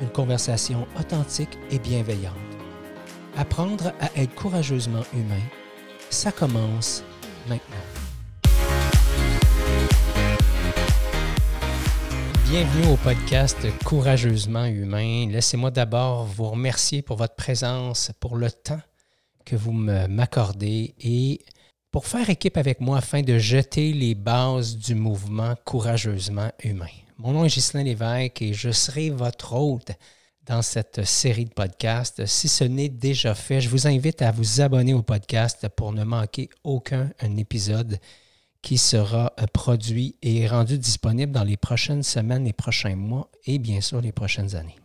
une conversation authentique et bienveillante. Apprendre à être courageusement humain, ça commence maintenant. Bienvenue au podcast Courageusement humain. Laissez-moi d'abord vous remercier pour votre présence, pour le temps que vous m'accordez et pour faire équipe avec moi afin de jeter les bases du mouvement courageusement humain. Mon nom est Ghislain Lévesque et je serai votre hôte dans cette série de podcasts. Si ce n'est déjà fait, je vous invite à vous abonner au podcast pour ne manquer aucun épisode qui sera euh, produit et rendu disponible dans les prochaines semaines, les prochains mois et bien sûr les prochaines années.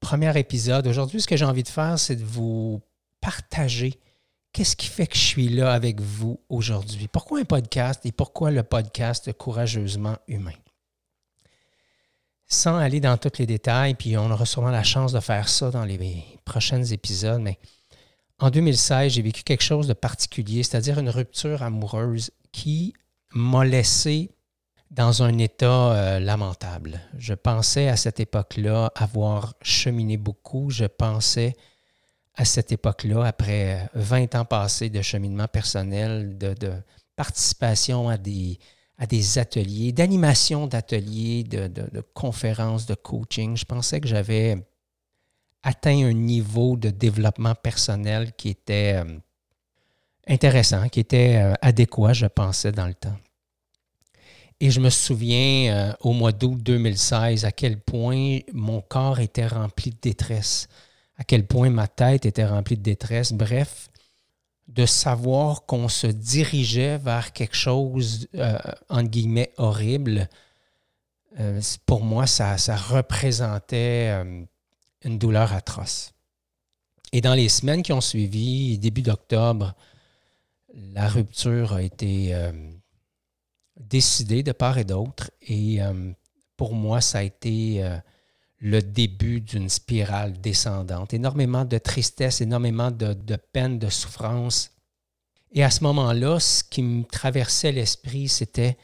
Premier épisode. Aujourd'hui, ce que j'ai envie de faire, c'est de vous partager qu'est-ce qui fait que je suis là avec vous aujourd'hui. Pourquoi un podcast et pourquoi le podcast Courageusement Humain? Sans aller dans tous les détails, puis on aura sûrement la chance de faire ça dans les prochains épisodes, mais en 2016, j'ai vécu quelque chose de particulier, c'est-à-dire une rupture amoureuse qui m'a laissé dans un état euh, lamentable. Je pensais à cette époque-là avoir cheminé beaucoup. Je pensais à cette époque-là, après 20 ans passés de cheminement personnel, de participation à des, à des ateliers, d'animation d'ateliers, de, conférences, de coaching. Je pensais que j'avais atteint un niveau de développement personnel qui était euh, intéressant, qui était euh, adéquat, je pensais, dans le temps. Et je me souviens euh, au mois d'août 2016 à quel point mon corps était rempli de détresse, à quel point ma tête était remplie de détresse. Bref, de savoir qu'on se dirigeait vers quelque chose, euh, entre guillemets, horrible, euh, pour moi, ça, représentait euh, une douleur atroce. Et dans les semaines qui ont suivi, début d'octobre, la rupture a été décidée de part et d'autre. Et pour moi, ça a été le début d'une spirale descendante. Énormément de tristesse, énormément de, peine, de souffrance. Et à ce moment-là, ce qui me traversait l'esprit, c'était,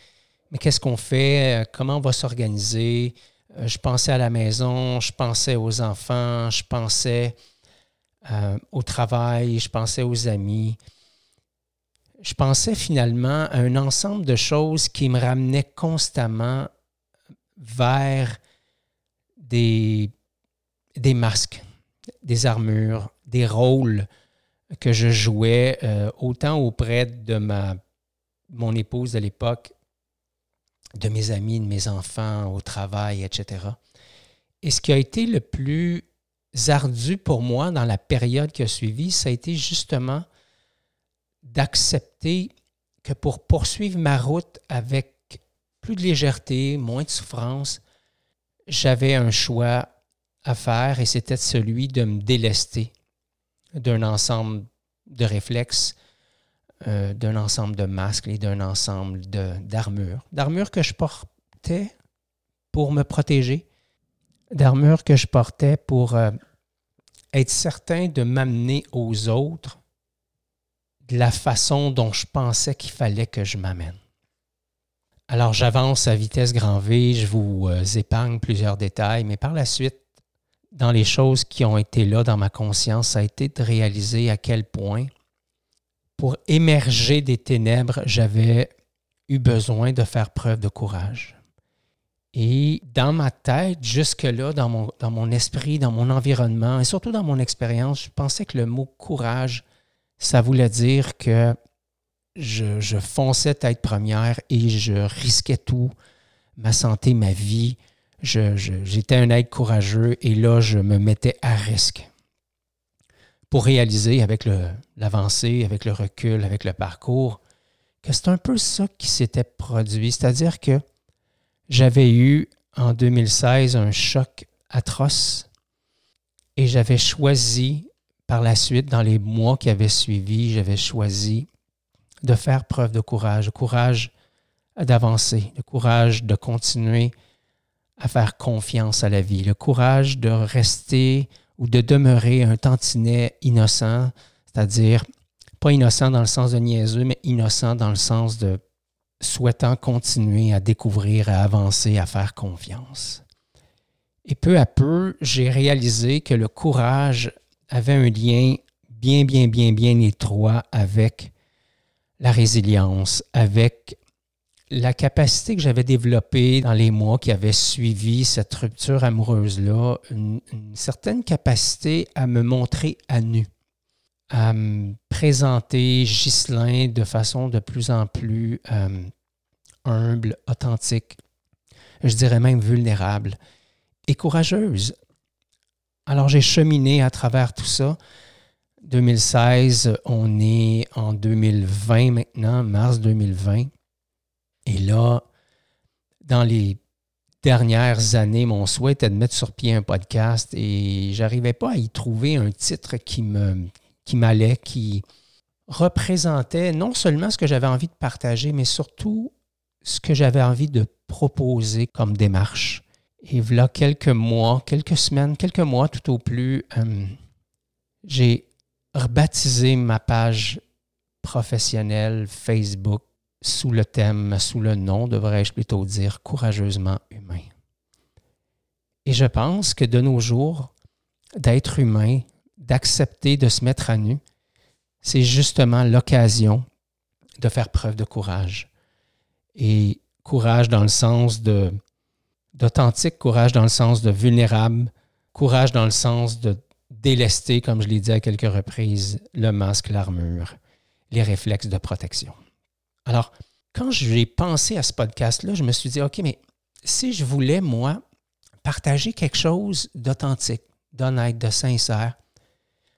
mais qu'est-ce qu'on fait? Comment on va s'organiser? Euh, je pensais à la maison, je pensais aux enfants, je pensais euh, au travail, je pensais aux amis. Je pensais finalement à un ensemble de choses qui me ramenaient constamment vers des, des masques, des armures, des rôles que je jouais euh, autant auprès de ma, mon épouse de l'époque, de mes amis, de mes enfants, au travail, etc. Et ce qui a été le plus ardu pour moi dans la période qui a suivi, ça a été justement d'accepter que pour poursuivre ma route avec plus de légèreté, moins de souffrance, j'avais un choix à faire et c'était celui de me délester d'un ensemble de réflexes, euh, d'un ensemble de masques et d'un ensemble d'armures. D'armures que je portais pour me protéger, d'armures que je portais pour euh, être certain de m'amener aux autres de la façon dont je pensais qu'il fallait que je m'amène. Alors j'avance à vitesse grand V, je vous euh, épargne plusieurs détails, mais par la suite, dans les choses qui ont été là dans ma conscience, ça a été de réaliser à quel point, pour émerger des ténèbres, j'avais eu besoin de faire preuve de courage. Et dans ma tête, jusque-là, dans mon, dans mon esprit, dans mon environnement, et surtout dans mon expérience, je pensais que le mot courage, ça voulait dire que je, fonçais tête première et je risquais tout, ma santé, ma vie. J'étais un être courageux et là, je me mettais à risque pour réaliser avec l'avancée, avec le recul, avec le parcours, que c'est un peu ça qui s'était produit. C'est-à-dire que j'avais eu en 2016 un choc atroce Et j'avais choisi par la suite, dans les mois qui avaient suivi, j'avais choisi de faire preuve de courage, courage d'avancer, le courage de continuer à faire confiance à la vie, le courage de rester ou de demeurer un tantinet innocent, c'est-à-dire pas innocent dans le sens de niaiseux, mais innocent dans le sens de souhaitant continuer à découvrir, à avancer, à faire confiance. Et peu à peu, j'ai réalisé que le courage avait un lien bien, bien, bien, bien étroit avec la résilience, avec la capacité que j'avais développée dans les mois qui avaient suivi cette rupture amoureuse-là, une, certaine capacité à me montrer à nu, à me présenter Ghislain de façon de plus en plus euh, humble, authentique, je dirais même vulnérable et courageuse. Alors j'ai cheminé à travers tout ça. 2016, on est en 2020 maintenant, mars 2020. Et là, dans les dernières années, mon souhait était de mettre sur pied un podcast et j'arrivais pas à y trouver un titre qui me qui m'allait, qui représentait non seulement ce que j'avais envie de partager, mais surtout ce que j'avais envie de proposer comme démarche. Et voilà quelques mois, quelques semaines, quelques mois tout au plus, euh, j'ai rebaptisé ma page professionnelle Facebook sous le thème, sous le nom, devrais-je plutôt dire, courageusement humain. Et je pense que de nos jours, d'être humain, d'accepter de se mettre à nu, c'est justement l'occasion de faire preuve de courage. Et courage dans le sens d'authentique courage dans le sens de vulnérable, courage dans le sens de délester, comme je l'ai dit à quelques reprises, le masque, l'armure, les réflexes de protection. Alors, quand j'ai pensé à ce podcast-là, je me suis dit, OK, mais si je voulais, moi, partager quelque chose d'authentique, d'honnête, de sincère,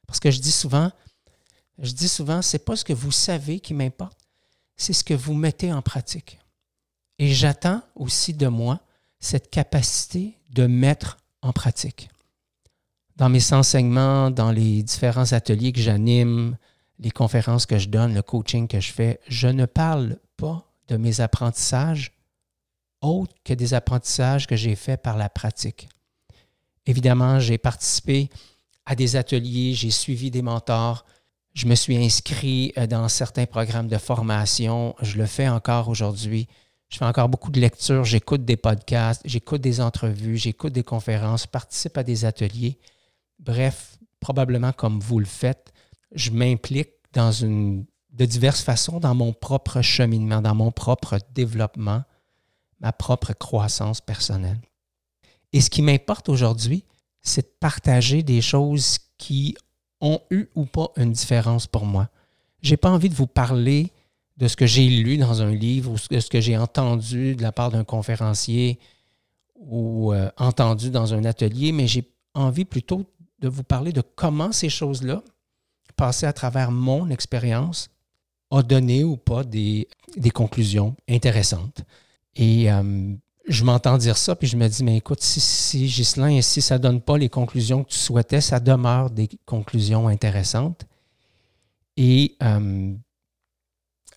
parce que je dis souvent, je dis souvent, c'est pas ce que vous savez qui m'importe, c'est ce que vous mettez en pratique. Et j'attends aussi de moi cette capacité de mettre en pratique. Dans mes enseignements, dans les différents ateliers que j'anime, les conférences que je donne, le coaching que je fais, je ne parle pas de mes apprentissages autres que des apprentissages que j'ai faits par la pratique. Évidemment, j'ai participé à des ateliers, j'ai suivi des mentors, je me suis inscrit euh, dans certains programmes de formation, je le fais encore aujourd'hui. Je fais encore beaucoup de lectures, j'écoute des podcasts, j'écoute des entrevues, j'écoute des conférences, participe à des ateliers. Bref, probablement comme vous le faites, je m'implique de diverses façons dans mon propre cheminement, dans mon propre développement, ma propre croissance personnelle. Et ce qui m'importe aujourd'hui, c'est de partager des choses qui ont eu ou pas une différence pour moi. Je n'ai pas envie de vous parler de ce que j'ai lu dans un livre ou de ce que j'ai entendu de la part d'un conférencier ou euh, entendu dans un atelier, mais j'ai envie plutôt de vous parler de comment ces choses-là, passées à travers mon expérience, ont donné ou pas des, conclusions intéressantes. Et euh, je m'entends dire ça, puis je me dis, mais écoute, si, si Ghislain, si ça ne donne pas les conclusions que tu souhaitais, ça demeure des conclusions intéressantes. Et euh,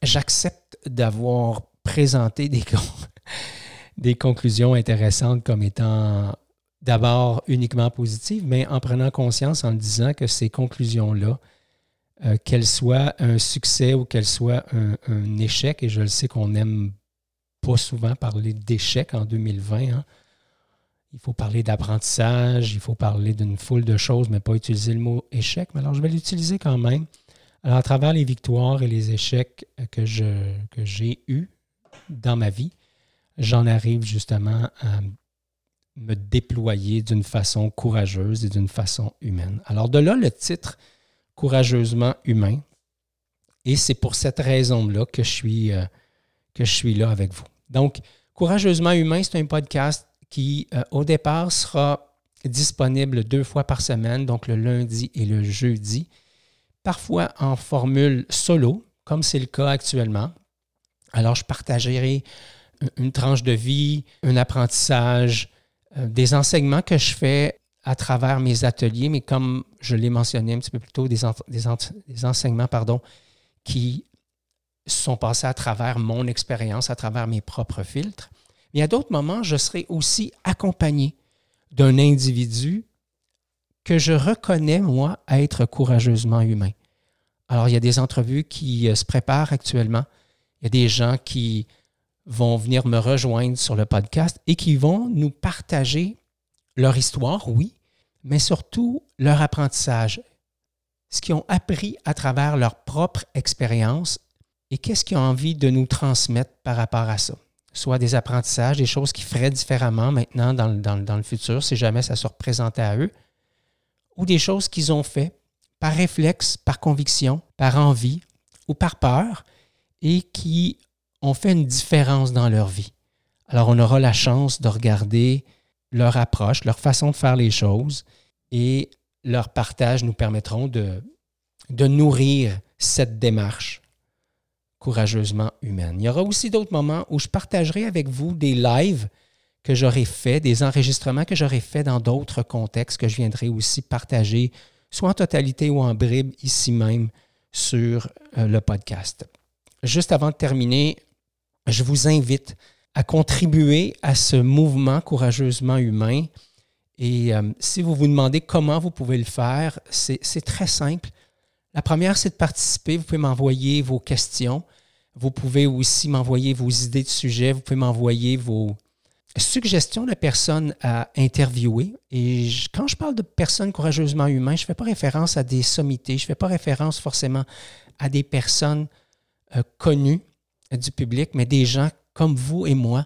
j'accepte d'avoir présenté des, des conclusions intéressantes comme étant d'abord uniquement positives, mais en prenant conscience, en disant que ces conclusions-là, euh, qu'elles soient un succès ou qu'elles soient un, échec, et je le sais qu'on n'aime pas souvent parler d'échec en 2020, hein. il faut parler d'apprentissage, il faut parler d'une foule de choses, mais pas utiliser le mot échec. Mais alors, je vais l'utiliser quand même. Alors, à travers les victoires et les échecs que, je, que j'ai eus dans ma vie, j'en arrive justement à me déployer d'une façon courageuse et d'une façon humaine. Alors, de là, le titre Courageusement humain. Et c'est pour cette raison-là que, je suis, euh, là avec vous. Donc, Courageusement humain, c'est un podcast qui, euh, au départ, sera disponible deux fois par semaine, donc le lundi et le jeudi parfois en formule solo, comme c'est le cas actuellement. Alors, je partagerai une tranche de vie, un apprentissage, des enseignements que je fais à travers mes ateliers, mais comme je l'ai mentionné un petit peu plus tôt, des, des, enseignements pardon, qui sont passés à travers mon expérience, à travers mes propres filtres. Mais à d'autres moments, je serai aussi accompagné d'un individu que je reconnais, moi, être courageusement humain. Alors, il y a des entrevues qui euh, se préparent actuellement. Il y a des gens qui vont venir me rejoindre sur le podcast et qui vont nous partager leur histoire, oui, mais surtout leur apprentissage, ce qu'ils ont appris à travers leur propre expérience et qu'est-ce qu'ils ont envie de nous transmettre par rapport à ça. Soit des apprentissages, des choses qu'ils feraient différemment maintenant dans, le futur, si jamais ça se représentait à eux, ou des choses qu'ils ont fait par réflexe, par conviction, par envie ou par peur et qui ont fait une différence dans leur vie. Alors on aura la chance de regarder leur approche, leur façon de faire les choses et leur partage nous permettront de, nourrir cette démarche courageusement humaine. Il y aura aussi d'autres moments où je partagerai avec vous des lives que j'aurais fait, des enregistrements que j'aurais fait dans d'autres contextes que je viendrai aussi partager, soit en totalité ou en bribes ici même sur euh, le podcast. Juste avant de terminer, je vous invite à contribuer à ce mouvement courageusement humain. Et euh, si vous vous demandez comment vous pouvez le faire, c'est très simple. La première, c'est de participer. Vous pouvez m'envoyer vos questions. Vous pouvez aussi m'envoyer vos idées de sujets. Vous pouvez m'envoyer vos, suggestions de personnes à interviewer. Et quand je parle de personnes courageusement humaines, je ne fais pas référence à des sommités, je ne fais pas référence forcément à des personnes euh, connues du public, mais des gens comme vous et moi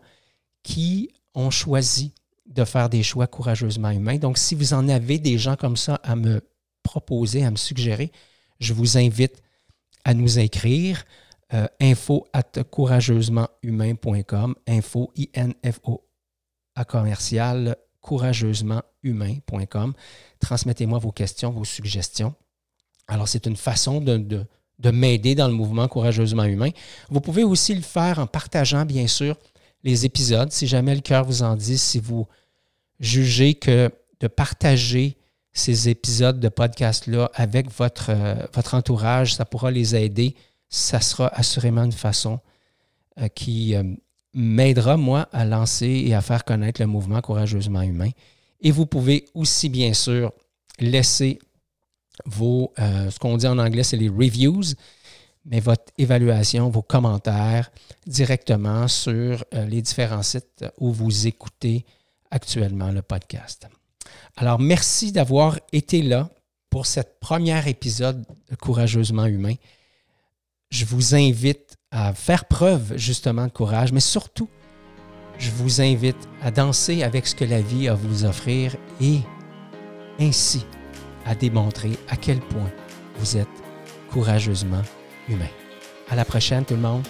qui ont choisi de faire des choix courageusement humains. Donc, si vous en avez des gens comme ça à me proposer, à me suggérer, je vous invite à nous écrire euh, info at courageusementhumain.com, info, I-N-F-O à commercial courageusementhumain.com. Transmettez-moi vos questions, vos suggestions. Alors, c'est une façon de, de, m'aider dans le mouvement courageusement humain. Vous pouvez aussi le faire en partageant, bien sûr, les épisodes. Si jamais le cœur vous en dit, si vous jugez que de partager ces épisodes de podcast-là avec votre, euh, entourage, ça pourra les aider, ça sera assurément une façon euh, qui, euh, m'aidera, moi, à lancer et à faire connaître le mouvement courageusement humain. Et vous pouvez aussi, bien sûr, laisser vos, euh, ce qu'on dit en anglais, c'est les reviews, mais votre évaluation, vos commentaires directement sur euh, les différents sites où vous écoutez actuellement le podcast. Alors, merci d'avoir été là pour cette premier épisode de Courageusement Humain. Je vous invite à faire preuve justement de courage, mais surtout, je vous invite à danser avec ce que la vie a à vous offrir et ainsi à démontrer à quel point vous êtes courageusement humain. À la prochaine tout le monde.